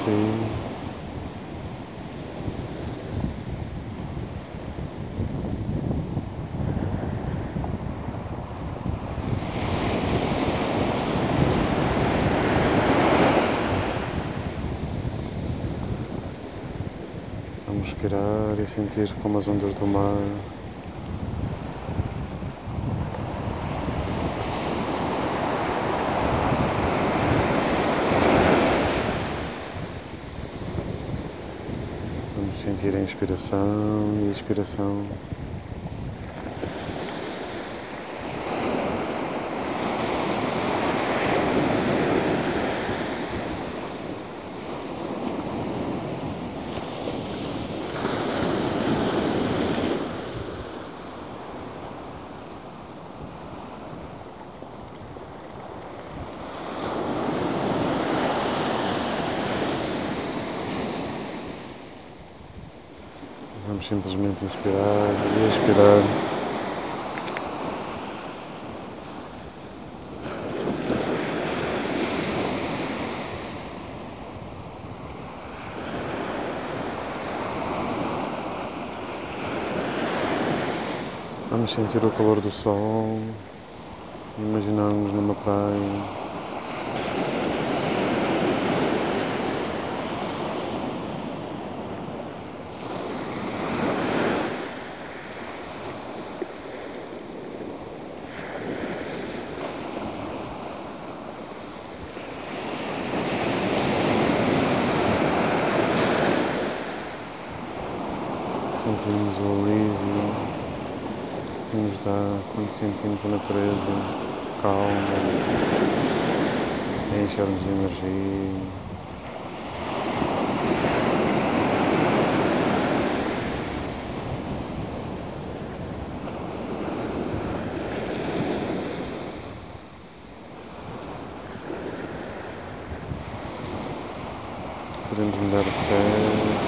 e sair. Vamos respirar e sentir como as ondas do mar Vamos sentir a inspiração e a expiração. Vamos simplesmente inspirar e expirar. Vamos sentir o calor do sol, imaginarmos numa praia. Sentimos o alívio que nos dá quando sentimos a natureza calma, a encher-nos de energia. Podemos mudar os pés,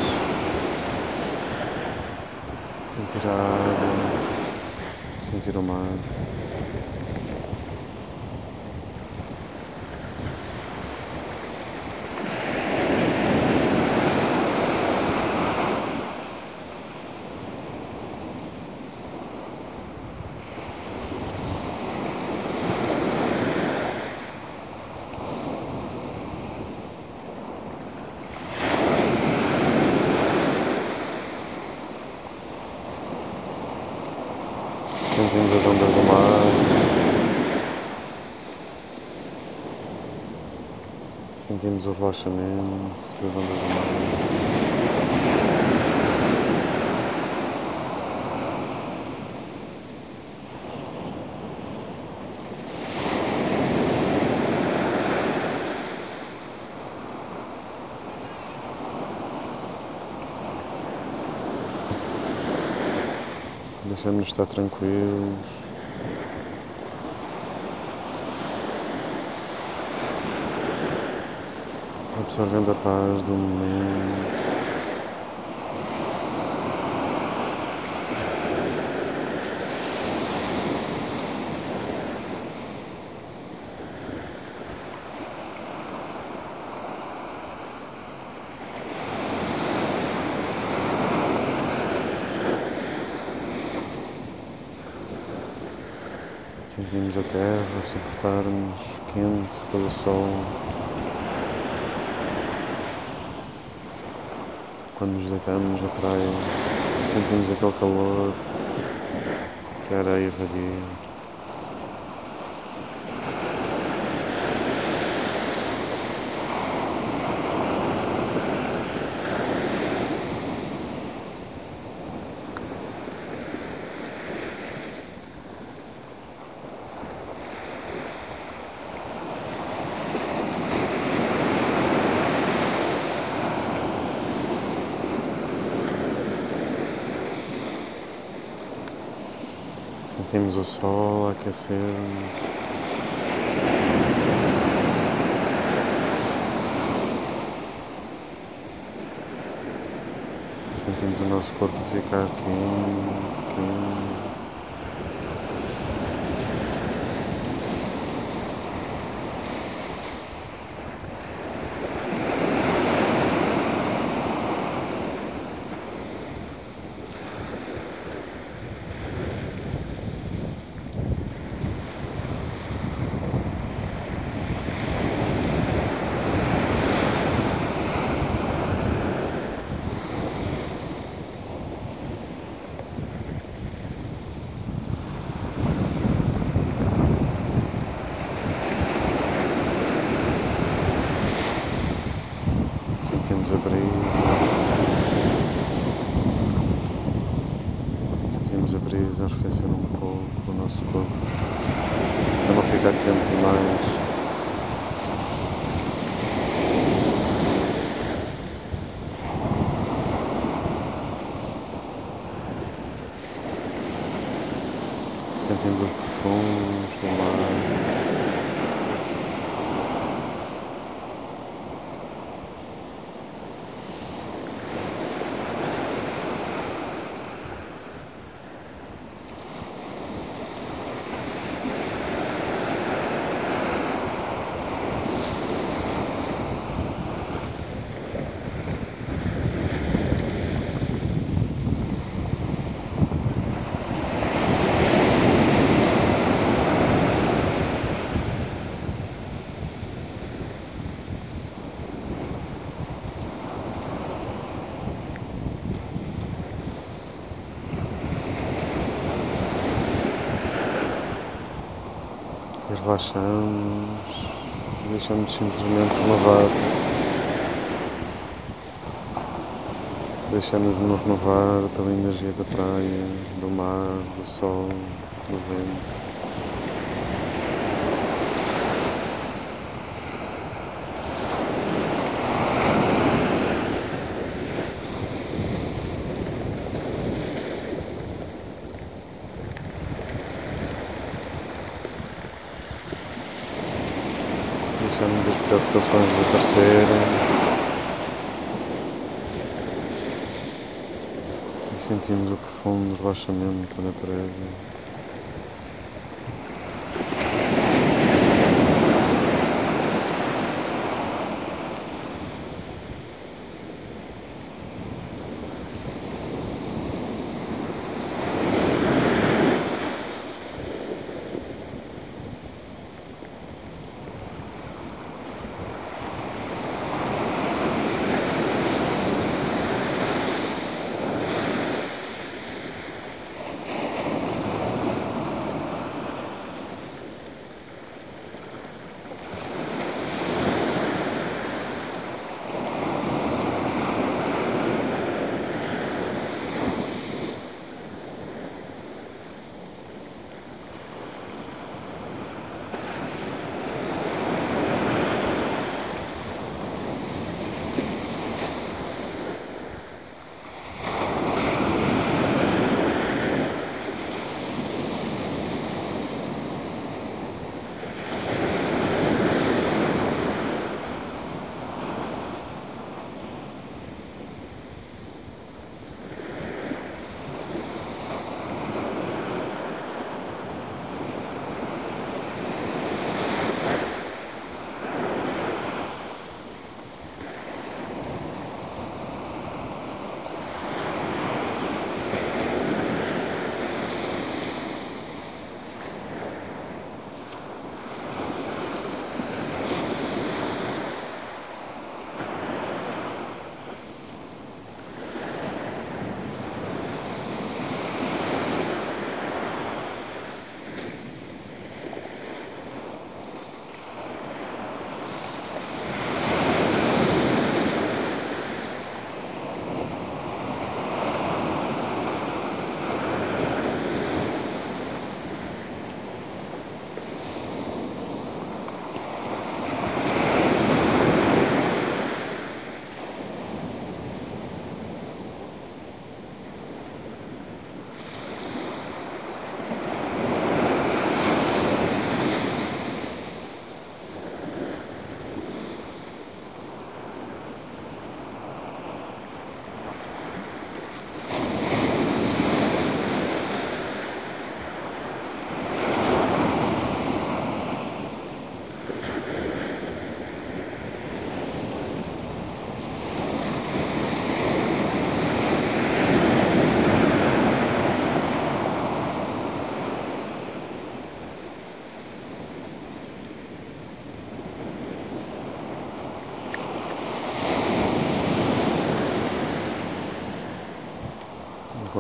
sentir a água, sentir o mar. Sentimos as ondas do mar. Sentimos o relaxamento das ondas do mar. Deixamos-nos estar tranquilos. Absorvendo a paz do momento. Sentimos a terra suportar-nos quente pelo sol. Quando nos deitamos na praia, sentimos aquele calor que a areia irradia. Sentimos o sol aquecer-nos. Sentimos o nosso corpo ficar quente, quente. Sentimos a brisa. Sentimos a brisa arrefecer um pouco o nosso corpo. Para não ficar quente demais. Sentimos os perfumes do mar. Relaxamos, deixamos simplesmente renovar. Deixamos-nos renovar pela energia da praia, do mar, do sol, do vento. deixando as preocupações desaparecerem e sentimos o profundo relaxamento da natureza.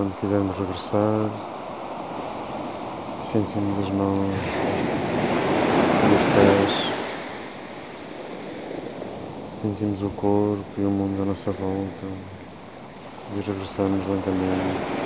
Quando quisermos regressar, sentimos as mãos e os pés Sentimos o corpo e o mundo à nossa volta e regressamos lentamente